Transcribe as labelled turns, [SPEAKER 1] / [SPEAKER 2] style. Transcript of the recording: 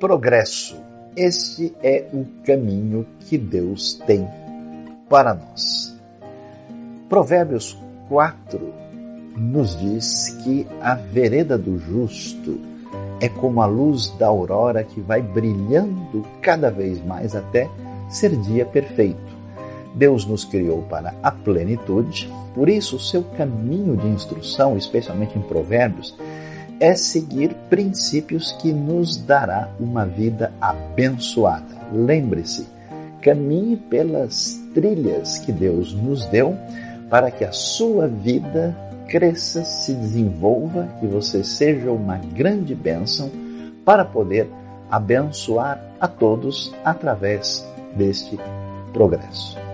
[SPEAKER 1] progresso. Este é o caminho que Deus tem para nós. Provérbios 4 nos diz que a vereda do justo é como a luz da aurora que vai brilhando cada vez mais até ser dia perfeito. Deus nos criou para a plenitude, por isso o seu caminho de instrução, especialmente em Provérbios, é seguir princípios que nos dará uma vida abençoada. Lembre-se, caminhe pelas trilhas que Deus nos deu para que a sua vida cresça, se desenvolva e você seja uma grande bênção para poder abençoar a todos através deste progresso.